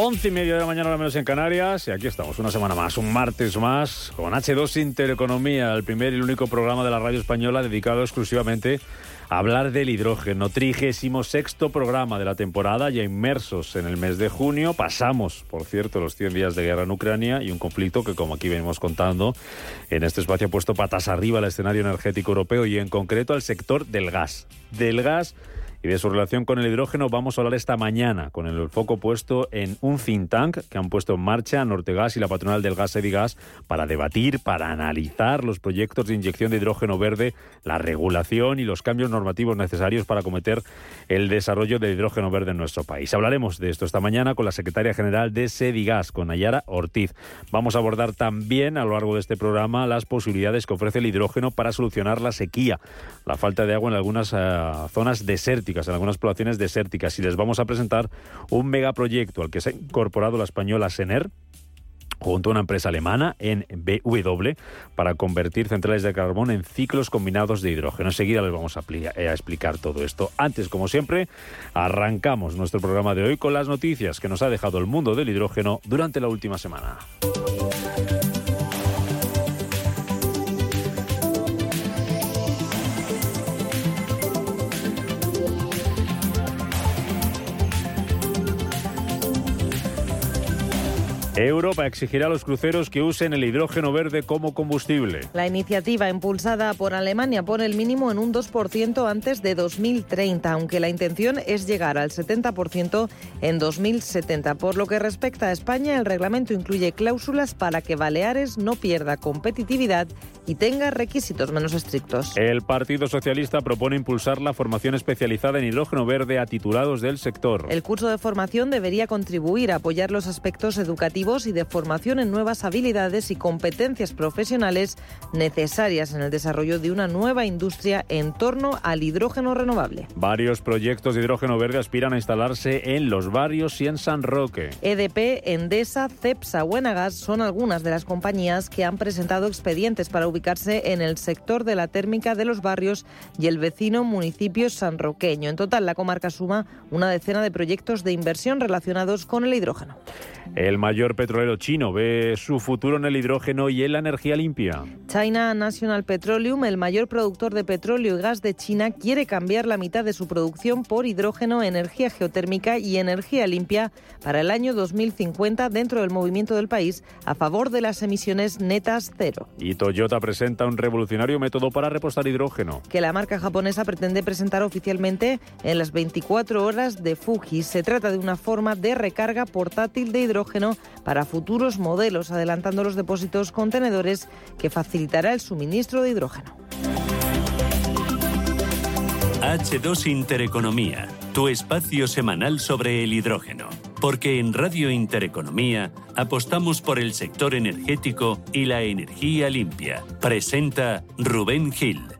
Once y media de la mañana, al menos en Canarias, y aquí estamos, una semana más, un martes más, con H2 Intereconomía, el primer y el único programa de la radio española dedicado exclusivamente a hablar del hidrógeno. Trigésimo sexto programa de la temporada, ya inmersos en el mes de junio. Pasamos, por cierto, los 100 días de guerra en Ucrania y un conflicto que, como aquí venimos contando, en este espacio ha puesto patas arriba al escenario energético europeo y, en concreto, al sector del gas. Del gas y de su relación con el hidrógeno vamos a hablar esta mañana, con el foco puesto en un think tank que han puesto en marcha Nortegas y la patronal del gas Edigas para debatir, para analizar los proyectos de inyección de hidrógeno verde, la regulación y los cambios normativos necesarios para acometer el desarrollo del hidrógeno verde en nuestro país. Hablaremos de esto esta mañana con la secretaria general de Sedigas, con Nayara Ortiz. Vamos a abordar también a lo largo de este programa las posibilidades que ofrece el hidrógeno para solucionar la sequía, la falta de agua en algunas eh, zonas desérticas en algunas poblaciones desérticas, y les vamos a presentar un megaproyecto al que se ha incorporado la española Sener, junto a una empresa alemana en BW para convertir centrales de carbón en ciclos combinados de hidrógeno. Enseguida les vamos a, a, explicar todo esto. Antes, como siempre, arrancamos nuestro programa de hoy con las noticias que nos ha dejado el mundo del hidrógeno durante la última semana. Europa exigirá a los cruceros que usen el hidrógeno verde como combustible. La iniciativa impulsada por Alemania pone el mínimo en un 2% antes de 2030, aunque la intención es llegar al 70% en 2070. Por lo que respecta a España, el reglamento incluye cláusulas para que Baleares no pierda competitividad y tenga requisitos menos estrictos. El Partido Socialista propone impulsar la formación especializada en hidrógeno verde a titulados del sector. El curso de formación debería contribuir a apoyar los aspectos educativos y de formación en nuevas habilidades y competencias profesionales necesarias en el desarrollo de una nueva industria en torno al hidrógeno renovable. Varios proyectos de hidrógeno verde aspiran a instalarse en los barrios y en San Roque. EDP, Endesa, Cepsa o Enagas son algunas de las compañías que han presentado expedientes para ubicarse en el sector de la térmica de los barrios y el vecino municipio sanroqueño. En total, la comarca suma una decena de proyectos de inversión relacionados con el hidrógeno. El mayor petrolero chino ve su futuro en el hidrógeno y en la energía limpia. China National Petroleum, el mayor productor de petróleo y gas de China, quiere cambiar la mitad de su producción por hidrógeno, energía geotérmica y energía limpia para el año 2050 dentro del movimiento del país a favor de las emisiones netas cero. Y Toyota presenta un revolucionario método para repostar hidrógeno. Que la marca japonesa pretende presentar oficialmente en las 24 horas de Fuji. Se trata de una forma de recarga portátil de hidrógeno para futuros modelos, adelantando los depósitos contenedores que facilitará el suministro de hidrógeno. H2 Intereconomía, tu espacio semanal sobre el hidrógeno. Porque en Radio Intereconomía apostamos por el sector energético y la energía limpia. Presenta Rubén Gil.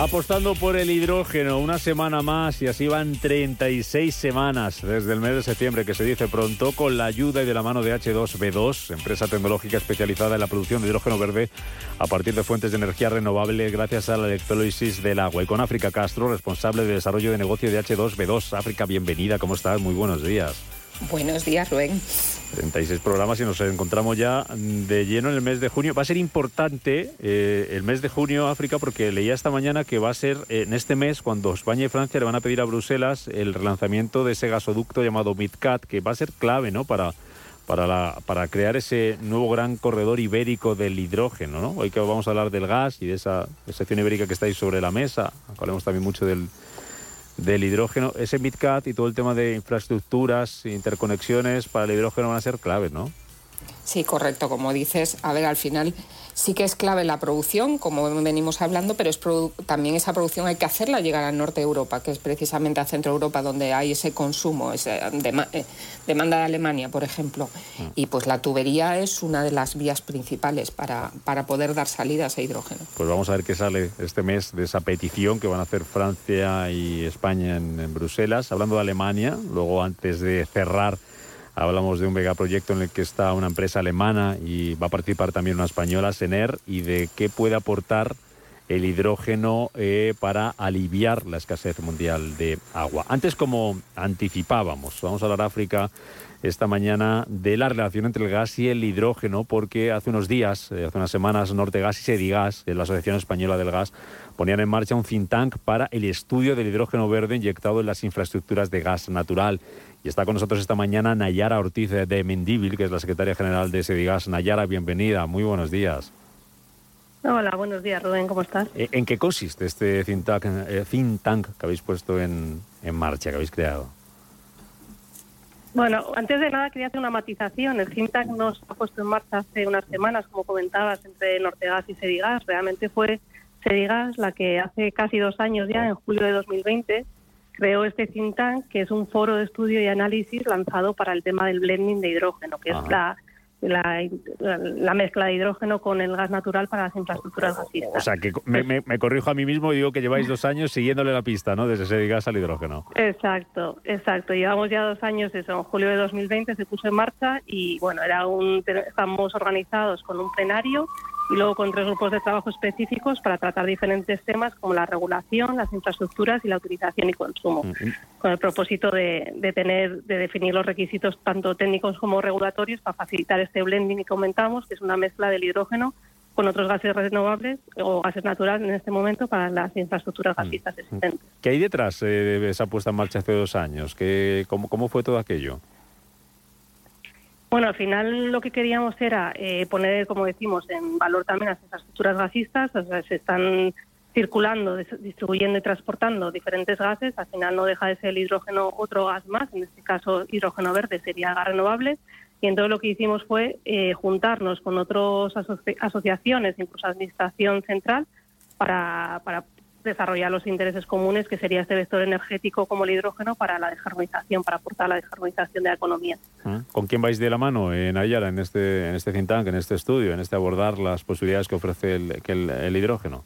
Apostando por el hidrógeno, una semana más y así van 36 semanas desde el mes de septiembre, que se dice pronto, con la ayuda y de la mano de H2B2, empresa tecnológica especializada en la producción de hidrógeno verde a partir de fuentes de energía renovable gracias a la electrólisis del agua. Y con África Castro, responsable de desarrollo de negocio de H2B2. África, bienvenida, ¿cómo estás? Muy buenos días. Buenos días, Rubén. 36 programas y nos encontramos ya de lleno en el mes de junio. Va a ser importante eh, el mes de junio, África, porque leía esta mañana que va a ser en este mes cuando España y Francia le van a pedir a Bruselas el relanzamiento de ese gasoducto llamado MidCat, que va a ser clave ¿no? para, para, la, crear ese nuevo gran corredor ibérico del hidrógeno. ¿no? Hoy que vamos a hablar del gas y de esa sección ibérica que está ahí sobre la mesa, hablemos también mucho del del hidrógeno. Ese MidCat y todo el tema de infraestructuras, interconexiones para el hidrógeno van a ser claves, ¿no? Sí, correcto. Como dices, a ver, al final sí que es clave la producción, como venimos hablando, pero es también esa producción hay que hacerla llegar al norte de Europa, que es precisamente a Centro Europa donde hay ese consumo, esa eh, demanda de Alemania, por ejemplo. Mm. Y pues la tubería es una de las vías principales para, para poder dar salida a hidrógeno. Pues vamos a ver qué sale este mes de esa petición que van a hacer Francia y España en, en Bruselas. Hablando de Alemania, luego antes de cerrar Hablamos de un megaproyecto en el que está una empresa alemana y va a participar también una española, Sener, y de qué puede aportar el hidrógeno eh, para aliviar la escasez mundial de agua. Antes, como anticipábamos, vamos a hablar África esta mañana de la relación entre el gas y el hidrógeno, porque hace unos días, eh, hace unas semanas, Nortegas y Sedigas, de la Asociación Española del Gas, ponían en marcha un think tank para el estudio del hidrógeno verde inyectado en las infraestructuras de gas natural. Y está con nosotros esta mañana Nayara Ortiz de Mendívil, que es la secretaria general de Sedigas. Nayara, bienvenida, muy buenos días. Hola, buenos días, Rubén, ¿cómo estás? Eh, ¿En qué consiste este think tank, eh, think tank que habéis puesto en, en marcha, que habéis creado? Bueno, antes de nada quería hacer una matización. El think tank nos ha puesto en marcha hace unas semanas, como comentabas, entre Nortegas y Sedigas. Realmente fue Sedigas la que hace casi dos años ya, en julio de 2020, creó este think tank, que es un foro de estudio y análisis lanzado para el tema del blending de hidrógeno, que es la la, mezcla de hidrógeno con el gas natural para las infraestructuras gasistas. O sea, que me, corrijo a mí mismo y digo que lleváis dos años siguiéndole la pista, ¿no? Desde ese gas al hidrógeno. Exacto, exacto. Llevamos ya dos años, eso, en julio de 2020 se puso en marcha y, bueno, era un, estamos organizados con un plenario y luego con tres grupos de trabajo específicos para tratar diferentes temas como la regulación, las infraestructuras y la utilización y consumo, mm, mm. con el propósito de, de, tener, de definir los requisitos tanto técnicos como regulatorios para facilitar este blending que comentamos, que es una mezcla del hidrógeno con otros gases renovables o gases naturales en este momento para las infraestructuras mm, gasistas existentes. ¿Qué hay detrás eh, de esa puesta en marcha hace dos años? ¿Qué, cómo, ¿Cómo fue todo aquello? Bueno, al final lo que queríamos era eh, poner, como decimos, en valor también las infraestructuras gasistas. O sea, se están circulando, distribuyendo y transportando diferentes gases. Al final no deja de ser el hidrógeno otro gas más, en este caso hidrógeno verde sería gas renovable. Y entonces lo que hicimos fue eh, juntarnos con otras asociaciones, incluso Administración Central, para, para desarrollar los intereses comunes, que sería este vector energético como el hidrógeno para la descarbonización, para aportar la descarbonización de la economía. Ah, ¿Con quién vais de la mano en Ayala, en este, en este think tank, en este estudio, en este abordar las posibilidades que ofrece el, el, hidrógeno?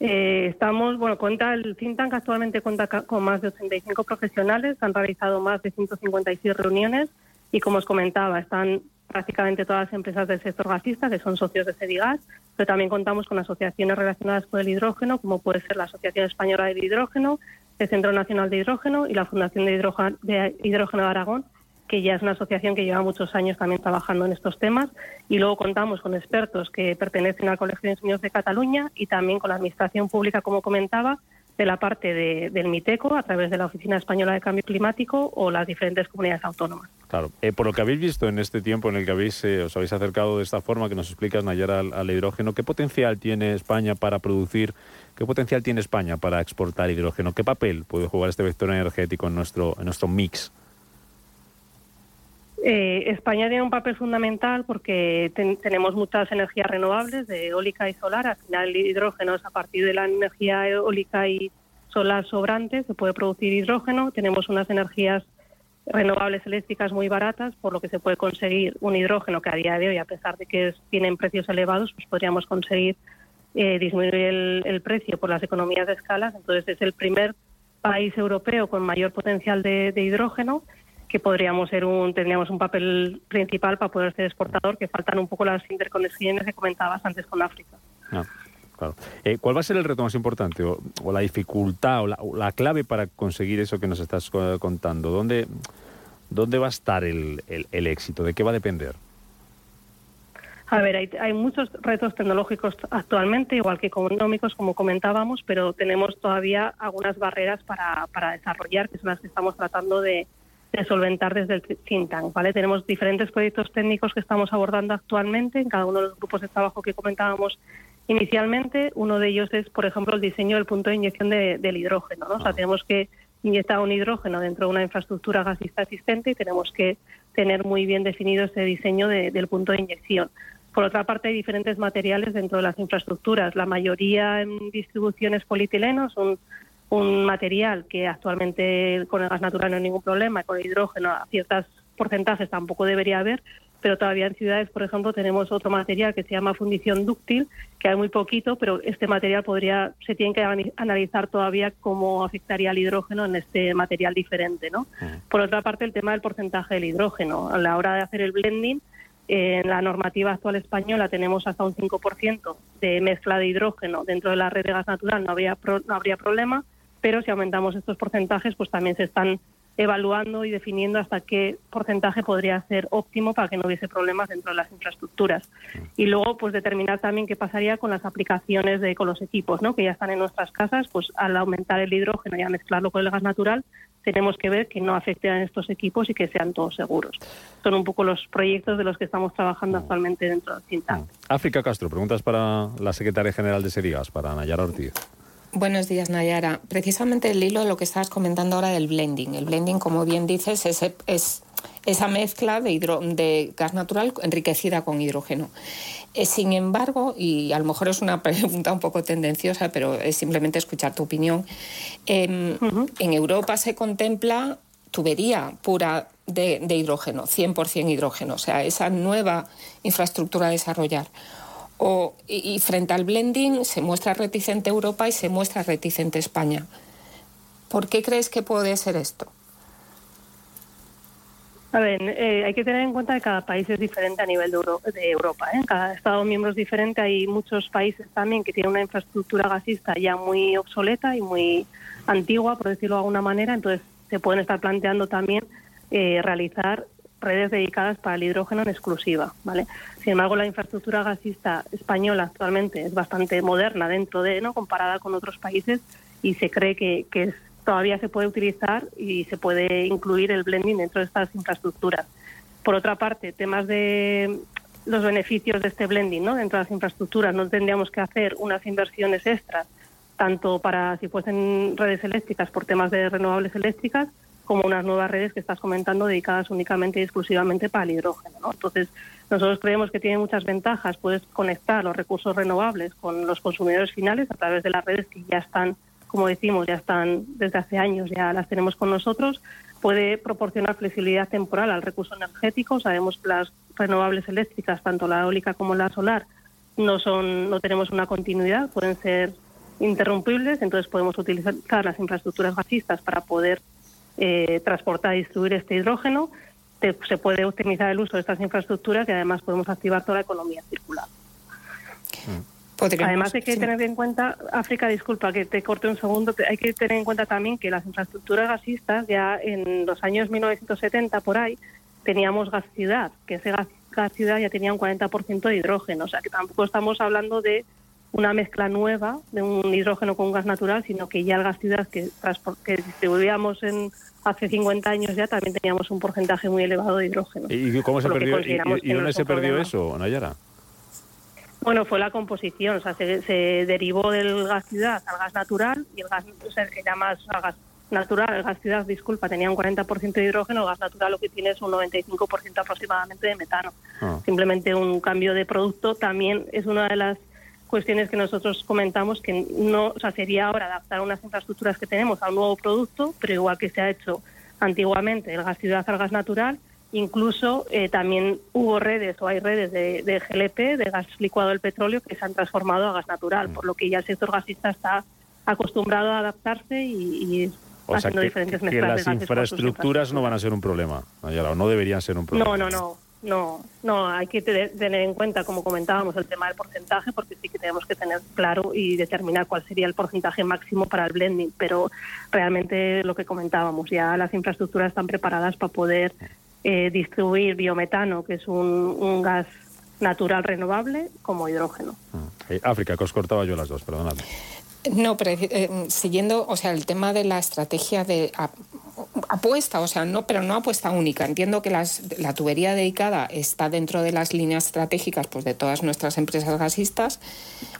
Eh, estamos, bueno, cuenta el think tank actualmente cuenta con más de 85 profesionales, han realizado más de 156 reuniones y como os comentaba, están prácticamente todas las empresas del sector gasista, que son socios de Cedigas, pero también contamos con asociaciones relacionadas con el hidrógeno, como puede ser la Asociación Española de Hidrógeno, el Centro Nacional de Hidrógeno y la Fundación de Hidrógeno de, hidrógeno de Aragón, que ya es una asociación que lleva muchos años también trabajando en estos temas. Y luego contamos con expertos que pertenecen al Colegio de Ingenieros de Cataluña y también con la Administración Pública, como comentaba, de la parte del MITECO a través de la Oficina Española de Cambio Climático o las diferentes comunidades autónomas. Claro. Eh, por lo que habéis visto en este tiempo en el que habéis, eh, os habéis acercado de esta forma que nos explicas, Nayara, al, hidrógeno, ¿qué potencial tiene España para producir, qué potencial tiene España para exportar hidrógeno? ¿Qué papel puede jugar este vector energético en nuestro, en nuestro mix? Eh, España tiene un papel fundamental porque tenemos muchas energías renovables, de eólica y solar. Al final, el hidrógeno es a partir de la energía eólica y solar sobrante, se puede producir hidrógeno. Tenemos unas energías renovables eléctricas muy baratas, por lo que se puede conseguir un hidrógeno que a día de hoy, a pesar de que tienen precios elevados, pues podríamos conseguir eh, disminuir el, precio por las economías de escala. Entonces, es el primer país europeo con mayor potencial de hidrógeno que podríamos ser un, tendríamos un papel principal para poder ser exportador, que faltan un poco las interconexiones que comentabas antes con África. Ah, claro. Eh, ¿Cuál va a ser el reto más importante o, la dificultad o la, clave para conseguir eso que nos estás contando? ¿Dónde, ¿dónde va a estar el, el, éxito? ¿De qué va a depender? A ver, hay, hay, muchos retos tecnológicos actualmente, igual que económicos, como comentábamos, pero tenemos todavía algunas barreras para, para desarrollar, que son las que estamos tratando de, de solventar desde el think tank. ¿vale? Tenemos diferentes proyectos técnicos que estamos abordando actualmente en cada uno de los grupos de trabajo que comentábamos inicialmente. Uno de ellos es, por ejemplo, el diseño del punto de inyección del hidrógeno. ¿no? O sea, ah. tenemos que inyectar un hidrógeno dentro de una infraestructura gasista existente y tenemos que tener muy bien definido ese diseño del punto de inyección. Por otra parte, hay diferentes materiales dentro de las infraestructuras. La mayoría en distribuciones polietileno son un material que actualmente con el gas natural no hay ningún problema, con el hidrógeno a ciertos porcentajes tampoco debería haber, pero todavía en ciudades, por ejemplo, tenemos otro material que se llama fundición dúctil, que hay muy poquito, pero este material podría, se tiene que analizar todavía cómo afectaría al hidrógeno en este material diferente, ¿no? Por otra parte, el tema del porcentaje del hidrógeno. A la hora de hacer el blending, en la normativa actual española tenemos hasta un 5% de mezcla de hidrógeno dentro de la red de gas natural, no, habría no habría problema pero si aumentamos estos porcentajes, pues también se están evaluando y definiendo hasta qué porcentaje podría ser óptimo para que no hubiese problemas dentro de las infraestructuras. Y luego, pues determinar también qué pasaría con las aplicaciones de, con los equipos, ¿no? que ya están en nuestras casas, pues al aumentar el hidrógeno y a mezclarlo con el gas natural, tenemos que ver que no afecten a estos equipos y que sean todos seguros. Son un poco los proyectos de los que estamos trabajando actualmente dentro del CINTAC. África Castro, preguntas para la secretaria general de Serigas, para Nayara Ortiz. Buenos días, Nayara. Precisamente el hilo de lo que estabas comentando ahora del blending. El blending, como bien dices, es, es esa mezcla de, de, gas natural enriquecida con hidrógeno. Eh, sin embargo, y a lo mejor es una pregunta un poco tendenciosa, pero es simplemente escuchar tu opinión, em, en Europa se contempla tubería pura de, de hidrógeno, 100% hidrógeno, o sea, esa nueva infraestructura a desarrollar y, frente al blending se muestra reticente Europa y se muestra reticente España. ¿Por qué crees que puede ser esto? A ver, eh, hay que tener en cuenta que cada país es diferente a nivel de, de Europa. ¿eh? Cada Estado miembro es diferente. Hay muchos países también que tienen una infraestructura gasista ya muy obsoleta y muy antigua, por decirlo de alguna manera. Entonces, se pueden estar planteando también eh, realizar redes dedicadas para el hidrógeno en exclusiva, ¿vale? Sin embargo, la infraestructura gasista española actualmente es bastante moderna dentro de, ¿no? comparada con otros países y se cree que, todavía se puede utilizar y se puede incluir el blending dentro de estas infraestructuras. Por otra parte, temas de los beneficios de este blending dentro de las infraestructuras, no tendríamos que hacer unas inversiones extras, tanto para si fuesen redes eléctricas por temas de renovables eléctricas, como unas nuevas redes que estás comentando dedicadas únicamente y exclusivamente para el hidrógeno. ¿no? Entonces, nosotros creemos que tiene muchas ventajas. Puedes conectar los recursos renovables con los consumidores finales a través de las redes que ya están, como decimos, ya están desde hace años, ya las tenemos con nosotros. Puede proporcionar flexibilidad temporal al recurso energético. Sabemos que las renovables eléctricas, tanto la eólica como la solar, no son, no tenemos una continuidad, pueden ser interrumpibles, entonces podemos utilizar las infraestructuras gasistas para poder eh, transportar y distribuir este hidrógeno, se puede optimizar el uso de estas infraestructuras y además podemos activar toda la economía circular. Mm. Además hay que tener en cuenta, África, disculpa que te corte un segundo, hay que tener en cuenta también que las infraestructuras gasistas ya en los años 1970 por ahí teníamos gas ciudad, que ese gas, gas ciudad ya tenía un 40% de hidrógeno, o sea que tampoco estamos hablando de una mezcla nueva de un hidrógeno con un gas natural, sino que ya el gas ciudad que, que distribuíamos en, hace 50 años ya también teníamos un porcentaje muy elevado de hidrógeno. ¿Y cómo se perdió? ¿Y, dónde se perdió eso, Nayara? Bueno, fue la composición, o sea, se, derivó del gas ciudad al gas natural y el gas o sea, era más gas natural, el gas ciudad, disculpa, tenía un 40% de hidrógeno, el gas natural lo que tiene es un 95% aproximadamente de metano. Ah. Simplemente un cambio de producto también es una de las cuestiones que nosotros comentamos que no, o sea, sería ahora adaptar unas infraestructuras que tenemos a un nuevo producto, pero igual que se ha hecho antiguamente el gas ciudad al gas natural, incluso eh, también hubo redes o hay redes de, GLP, de gas licuado del petróleo, que se han transformado a gas natural, por lo que ya el sector gasista está acostumbrado a adaptarse y, o haciendo diferentes que, que las infraestructuras no van a ser un problema, no deberían ser un problema. No, no, no. No, no, hay que tener en cuenta, como comentábamos, el tema del porcentaje, porque sí que tenemos que tener claro y determinar cuál sería el porcentaje máximo para el blending, pero realmente lo que comentábamos, ya las infraestructuras están preparadas para poder eh, distribuir biometano, que es un, gas natural renovable, como hidrógeno. Mm. Eh, África, que os cortaba yo las dos, perdonadme. No, pero eh, siguiendo, o sea, el tema de la estrategia de apuesta, o sea, no, pero no apuesta única. Entiendo que la tubería dedicada está dentro de las líneas estratégicas pues, de todas nuestras empresas gasistas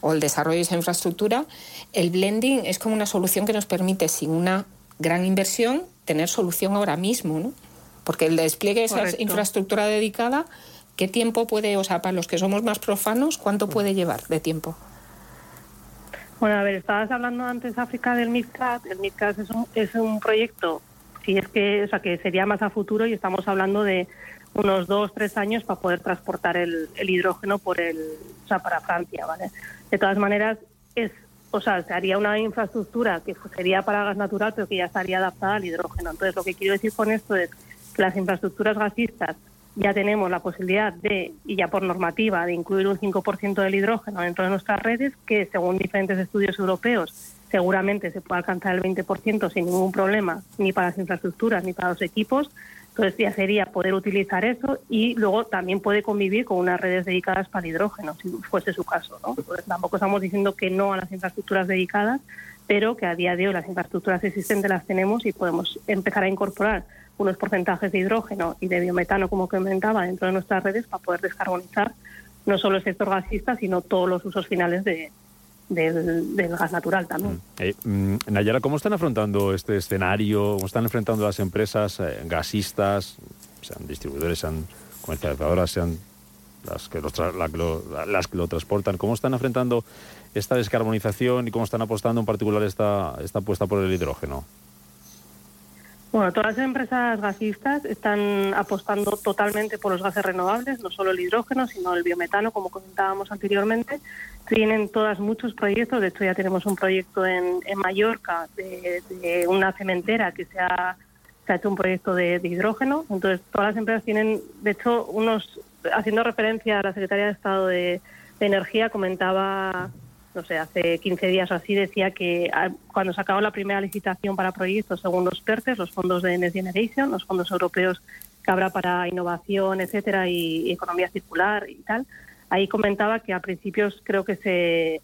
o el desarrollo de esa infraestructura. El blending es como una solución que nos permite, sin una gran inversión, tener solución ahora mismo, ¿no? Porque el despliegue de esa infraestructura dedicada, ¿qué tiempo puede, o sea, para los que somos más profanos, cuánto puede llevar de tiempo? Bueno, a ver, estabas hablando antes, África, del. El MidCat es un, es un proyecto si es que, o sea, que sería más a futuro y estamos hablando de unos dos, tres años para poder transportar el, hidrógeno por el, o sea, para Francia, ¿vale? De todas maneras, es, o sea, se haría una infraestructura que sería para gas natural, pero que ya estaría adaptada al hidrógeno. Entonces, lo que quiero decir con esto es que las infraestructuras gasistas ya tenemos la posibilidad de, y ya por normativa, de incluir un 5% del hidrógeno dentro de nuestras redes, que según diferentes estudios europeos seguramente se puede alcanzar el 20% sin ningún problema, ni para las infraestructuras ni para los equipos. Entonces ya sería poder utilizar eso y luego también puede convivir con unas redes dedicadas para hidrógeno, si fuese su caso. ¿no? Tampoco estamos diciendo que no a las infraestructuras dedicadas, pero que a día de hoy las infraestructuras existentes las tenemos y podemos empezar a incorporar unos porcentajes de hidrógeno y de biometano, como comentaba, dentro de nuestras redes para poder descarbonizar no solo el sector gasista, sino todos los usos finales de, del, gas natural también. Mm. Eh, mm, Nayara, ¿cómo están afrontando este escenario? ¿Cómo están enfrentando las empresas eh, gasistas, sean distribuidores, sean comercializadoras, sean las que, las que lo transportan? ¿Cómo están afrontando esta descarbonización y cómo están apostando en particular esta, esta apuesta por el hidrógeno? Bueno, todas las empresas gasistas están apostando totalmente por los gases renovables, no solo el hidrógeno, sino el biometano, como comentábamos anteriormente. Tienen todas muchos proyectos, de hecho ya tenemos un proyecto en, Mallorca de, una cementera que se ha, hecho un proyecto de, hidrógeno. Entonces, todas las empresas tienen, de hecho, unos, haciendo referencia a la Secretaría de Estado de Energía, comentaba no sé, hace 15 días o así, decía que ah, cuando se acabó la primera licitación para proyectos, según los PERTES, los fondos de Next Generation, los fondos europeos que habrá para innovación, etcétera, y, economía circular y tal, ahí comentaba que a principios creo que se,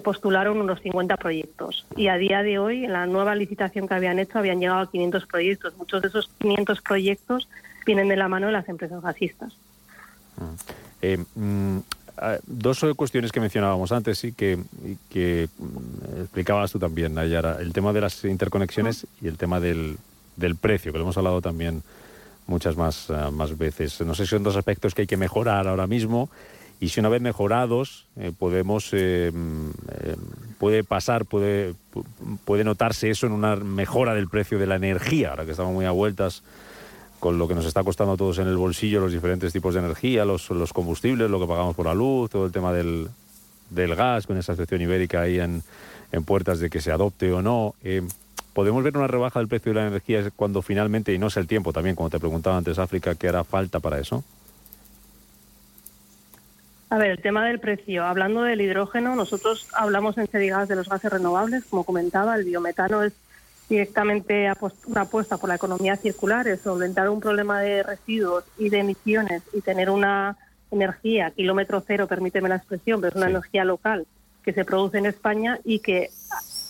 postularon unos 50 proyectos y a día de hoy, en la nueva licitación que habían hecho, habían llegado a 500 proyectos. Muchos de esos 500 proyectos vienen de la mano de las empresas gasistas. Mm. Eh, mm, dos cuestiones que mencionábamos antes y que, que mm, explicabas tú también, Nayara. El tema de las interconexiones y el tema del, del precio, que lo hemos hablado también muchas más, ah, más veces. No sé si son dos aspectos que hay que mejorar ahora mismo y si una vez mejorados eh, podemos eh, mm, eh, puede pasar puede puede notarse eso en una mejora del precio de la energía ahora que estamos muy a vueltas con lo que nos está costando a todos en el bolsillo los diferentes tipos de energía, los, los combustibles, lo que pagamos por la luz, todo el tema del, del gas, con esa excepción ibérica ahí en, en puertas de que se adopte o no. Eh, ¿Podemos ver una rebaja del precio de la energía cuando finalmente, y no es el tiempo también, como te preguntaba antes, África, ¿qué hará falta para eso? A ver, el tema del precio. Hablando del hidrógeno, nosotros hablamos en Cedigas de los gases renovables. Como comentaba, el biometano es directamente una apuesta por la economía circular, es solventar un problema de residuos y de emisiones y tener una energía, kilómetro cero, permíteme la expresión, pero es una energía local que se produce en España y que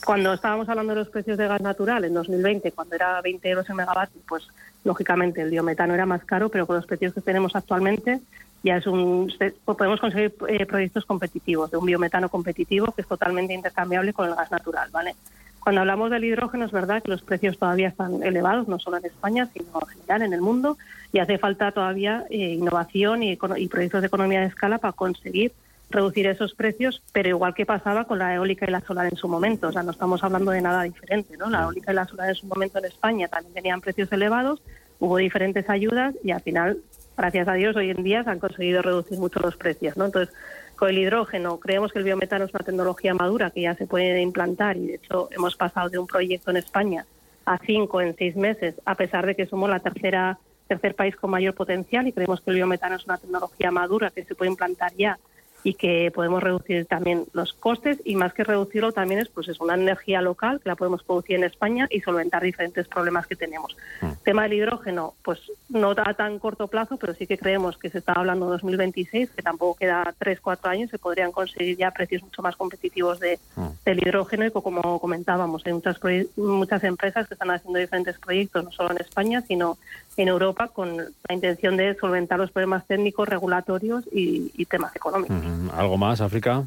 cuando estábamos hablando de los precios de gas natural en 2020, cuando era 20 euros el megavatio, pues lógicamente el biometano era más caro, pero con los precios que tenemos actualmente ya es un podemos conseguir eh, proyectos competitivos, de un biometano competitivo que es totalmente intercambiable con el gas natural, ¿vale? Cuando hablamos del hidrógeno es verdad que los precios todavía están elevados, no solo en España, sino en general en el mundo, y hace falta todavía eh, innovación y, proyectos de economía de escala para conseguir reducir esos precios, pero igual que pasaba con la eólica y la solar en su momento, o sea, no estamos hablando de nada diferente, ¿no? La eólica y la solar en su momento en España también tenían precios elevados, hubo diferentes ayudas y al final, gracias a Dios, hoy en día se han conseguido reducir mucho los precios, ¿no? Entonces, con el hidrógeno, creemos que el biometano es una tecnología madura que ya se puede implantar y de hecho hemos pasado de un proyecto en España a cinco en seis meses, a pesar de que somos la tercera tercer país con mayor potencial y creemos que el biometano es una tecnología madura que se puede implantar ya y que podemos reducir también los costes y más que reducirlo también es pues es una energía local que la podemos producir en España y solventar diferentes problemas que tenemos. Mm. Tema del hidrógeno, pues no da tan corto plazo, pero sí que creemos que se está hablando de 2026, que tampoco queda 3, 4 años, se podrían conseguir ya precios mucho más competitivos de, mm. del hidrógeno y como comentábamos, hay muchas, muchas empresas que están haciendo diferentes proyectos, no solo en España, sino en Europa con la intención de solventar los problemas técnicos, regulatorios y, temas económicos. ¿Algo más, África?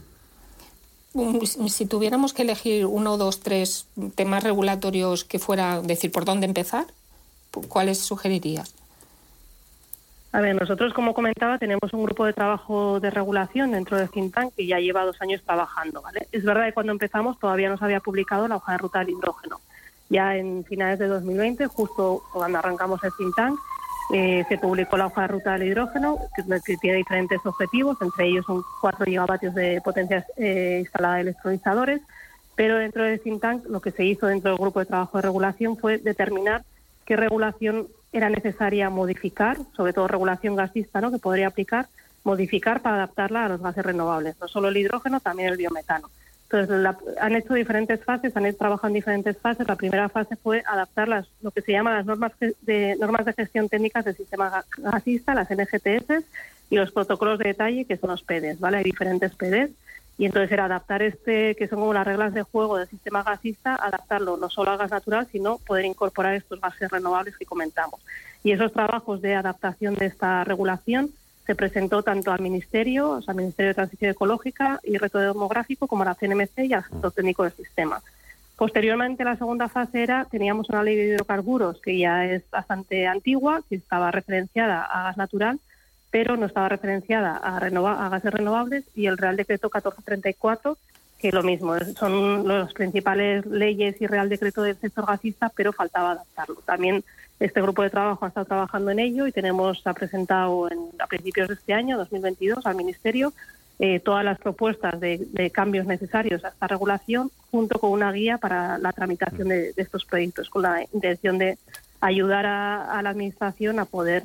Si tuviéramos que elegir uno, dos, tres temas regulatorios que fuera decir por dónde empezar, ¿cuáles sugerirías? A ver, nosotros, como comentaba, tenemos un grupo de trabajo de regulación dentro de Think Tank que ya lleva dos años trabajando. ¿vale? Es verdad que cuando empezamos todavía no se había publicado la hoja de ruta del hidrógeno ya en finales de 2020, justo cuando arrancamos el think tank, eh, se publicó la hoja de ruta del hidrógeno, que, tiene diferentes objetivos, entre ellos son 4 gigavatios de potencia eh, instalada de electrolizadores, pero dentro del think tank lo que se hizo dentro del grupo de trabajo de regulación fue determinar qué regulación era necesaria modificar, sobre todo regulación gasista, ¿no? que podría aplicar, modificar para adaptarla a los gases renovables, no solo el hidrógeno, también el biometano. Entonces, han hecho diferentes fases, han trabajado en diferentes fases. La primera fase fue adaptar las, lo que se llama las normas de, normas de gestión técnicas del sistema gasista, las NGTS, y los protocolos de detalle, que son los PDs, ¿vale? Hay diferentes PDs. Y entonces era adaptar este, que son como las reglas de juego del sistema gasista, adaptarlo no solo al gas natural, sino poder incorporar estos gases renovables que comentamos. Y esos trabajos de adaptación de esta regulación se presentó tanto al Ministerio, o sea, al Ministerio de Transición Ecológica y Reto Demográfico, como a la CNMC y al sector técnico del sistema. Posteriormente, la segunda fase era, teníamos una ley de hidrocarburos que ya es bastante antigua, que estaba referenciada a gas natural, pero no estaba referenciada a, a gases renovables, y el Real Decreto 1434, que lo mismo, son las principales leyes y Real Decreto del sector gasista, pero faltaba adaptarlo. También este grupo de trabajo ha estado trabajando en ello y tenemos ha presentado en, a principios de este año, 2022, al Ministerio eh, todas las propuestas de, cambios necesarios a esta regulación, junto con una guía para la tramitación de, estos proyectos, con la intención de ayudar a, la Administración a poder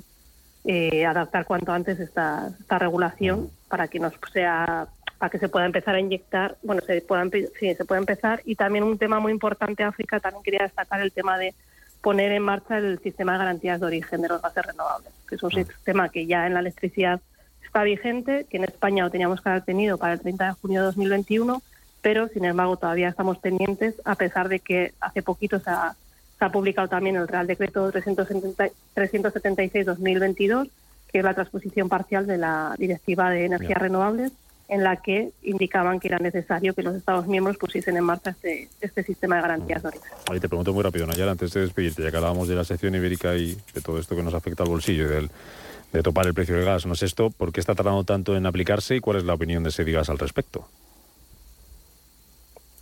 eh, adaptar cuanto antes esta, esta regulación para que nos sea para que se pueda empezar a inyectar, bueno, se pueda, sí, se puede empezar. Y también un tema muy importante, África, también quería destacar el tema de poner en marcha el sistema de garantías de origen de los gases renovables, que es un ah. sistema que ya en la electricidad está vigente, que en España lo teníamos que haber tenido para el 30 de junio de 2021, pero sin embargo todavía estamos pendientes, a pesar de que hace poquito se ha, publicado también el Real Decreto 376-2022, que es la transposición parcial de la Directiva de Energías Renovables, en la que indicaban que era necesario que los Estados miembros pusiesen en marcha este, este sistema de garantías de origen. Ahí te pregunto muy rápido, Nayara, antes de despedirte, ya que hablábamos de la sección ibérica y de todo esto que nos afecta al bolsillo y del, de topar el precio del gas, ¿no es esto? ¿Por qué está tardando tanto en aplicarse y cuál es la opinión de Sedigas al respecto?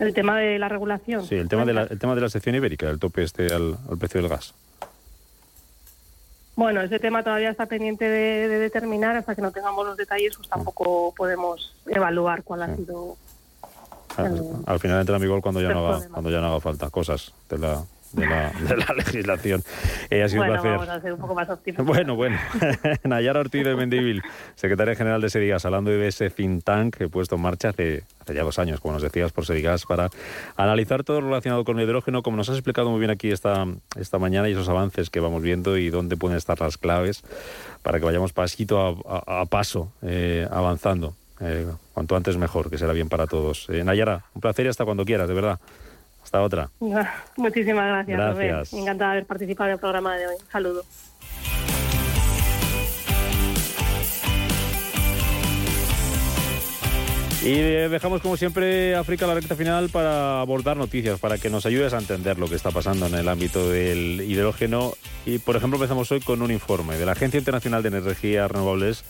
El tema de la regulación. Sí, el tema, de la, el tema de la sección ibérica, el tope este al precio del gas. Bueno, ese tema todavía está pendiente de, determinar. Hasta que no tengamos los detalles, pues tampoco podemos evaluar cuál ha sido. Al final entra en vigor cuando ya no haga, cuando ya no haga falta cosas de la de la, de la legislación. Eh, ha sido bueno, un placer. Vamos a ser un poco más optimistas. Bueno, bueno. Nayara Ortiz de Mendivil, secretaria general de Sedigas, hablando de ese think tank que he puesto en marcha hace, hace ya dos años, como nos decías, por Sedigas, para analizar todo lo relacionado con el hidrógeno, como nos has explicado muy bien aquí esta, esta mañana y esos avances que vamos viendo y dónde pueden estar las claves para que vayamos pasito a, paso eh, avanzando. Eh, cuanto antes mejor, que será bien para todos. Nayara, un placer y hasta cuando quieras, de verdad. Hasta otra. Muchísimas gracias. gracias. Encantada de haber participado en el programa de hoy. Saludos. Y dejamos como siempre África la recta final para abordar noticias, para que nos ayudes a entender lo que está pasando en el ámbito del hidrógeno. Y por ejemplo empezamos hoy con un informe de la Agencia Internacional de Energías Renovables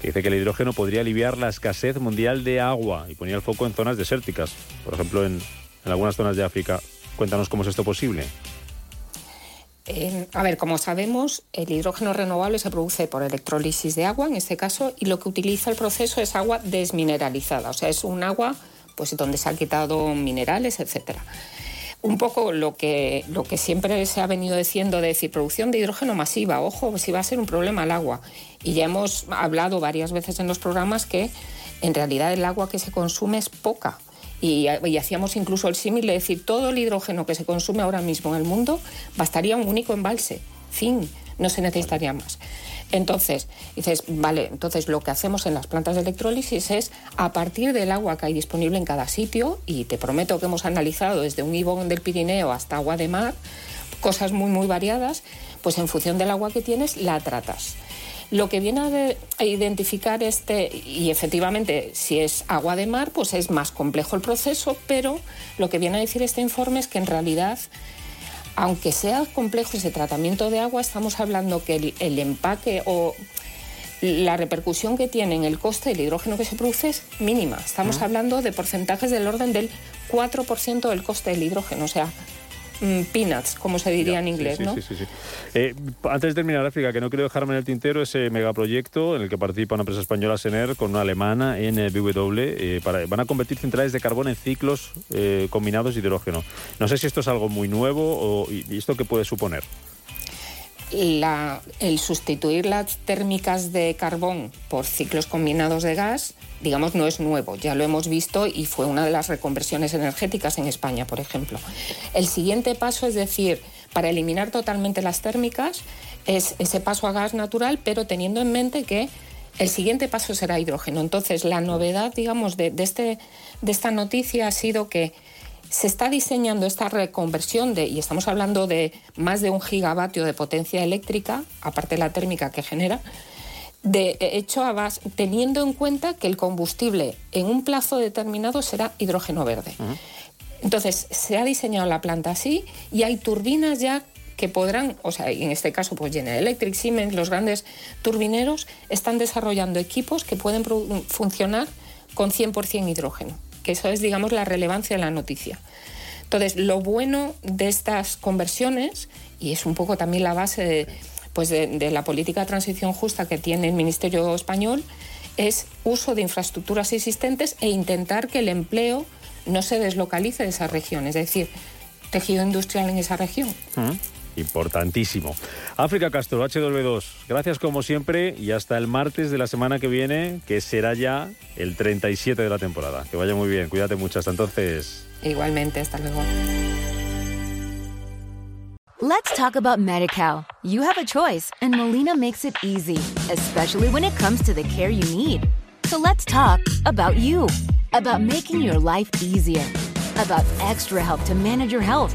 que dice que el hidrógeno podría aliviar la escasez mundial de agua y ponía el foco en zonas desérticas, por ejemplo en en algunas zonas de África. Cuéntanos cómo es esto posible. Eh, a ver, como sabemos, el hidrógeno renovable se produce por electrólisis de agua, en este caso, y lo que utiliza el proceso es agua desmineralizada, o sea, es un agua pues, donde se han quitado minerales, etcétera. un poco lo que, lo que siempre se ha venido diciendo de decir producción de hidrógeno masiva, ojo, si va a ser un problema el agua. Y ya hemos hablado varias veces en los programas que en realidad el agua que se consume es poca. Y, y hacíamos incluso el símil de decir todo el hidrógeno que se consume ahora mismo en el mundo bastaría un único embalse. Fin, no se necesitaría más. Entonces, dices, vale, entonces lo que hacemos en las plantas de electrólisis es a partir del agua que hay disponible en cada sitio, y te prometo que hemos analizado desde un ibón del Pirineo hasta agua de mar, cosas muy, muy variadas, pues en función del agua que tienes, la tratas. Lo que viene a, identificar este, y efectivamente si es agua de mar, pues es más complejo el proceso, pero lo que viene a decir este informe es que en realidad aunque sea complejo ese tratamiento de agua, estamos hablando que el, empaque o la repercusión que tiene en el coste del hidrógeno que se produce es mínima. Estamos hablando de porcentajes del orden del 4% del coste del hidrógeno. O sea, peanuts, como se diría en inglés, ¿no? Sí, sí, sí. Eh, antes de terminar, África, que no quiero dejarme en el tintero ese megaproyecto en el que participa una empresa española, Sener, con una alemana, NBW, eh, para, van a convertir centrales de carbón en ciclos eh, combinados de hidrógeno. No sé si esto es algo muy nuevo o, y esto qué puede suponer. El sustituir las térmicas de carbón por ciclos combinados de gas digamos, no es nuevo, ya lo hemos visto y fue una de las reconversiones energéticas en España, por ejemplo. El siguiente paso, es decir, para eliminar totalmente las térmicas, es ese paso a gas natural, pero teniendo en mente que el siguiente paso será hidrógeno. Entonces, la novedad, digamos, de, este, de esta noticia ha sido que se está diseñando esta reconversión de, y estamos hablando de más de un gigavatio de potencia eléctrica, aparte de la térmica que genera, de hecho a base, teniendo en cuenta que el combustible en un plazo determinado será hidrógeno verde. Entonces, se ha diseñado la planta así y hay turbinas ya que podrán, o sea, en este caso, pues General Electric, Siemens, los grandes turbineros, están desarrollando equipos que pueden funcionar con 100% hidrógeno, que eso es, digamos, la relevancia de la noticia. Entonces, lo bueno de estas conversiones, y es un poco también la base de pues de, la política de transición justa que tiene el Ministerio español es uso de infraestructuras existentes e intentar que el empleo no se deslocalice de esa región, es decir, tejido industrial en esa región. Importantísimo. África Castro, HW2, gracias como siempre y hasta el martes de la semana que viene, que será ya el 37 de la temporada. Que vaya muy bien, cuídate mucho. Hasta entonces. Igualmente, hasta luego. Let's talk about MediCal. You have a choice, and Molina makes it easy, especially when it comes to the care you need. So let's talk about you, about making your life easier, about extra help to manage your health.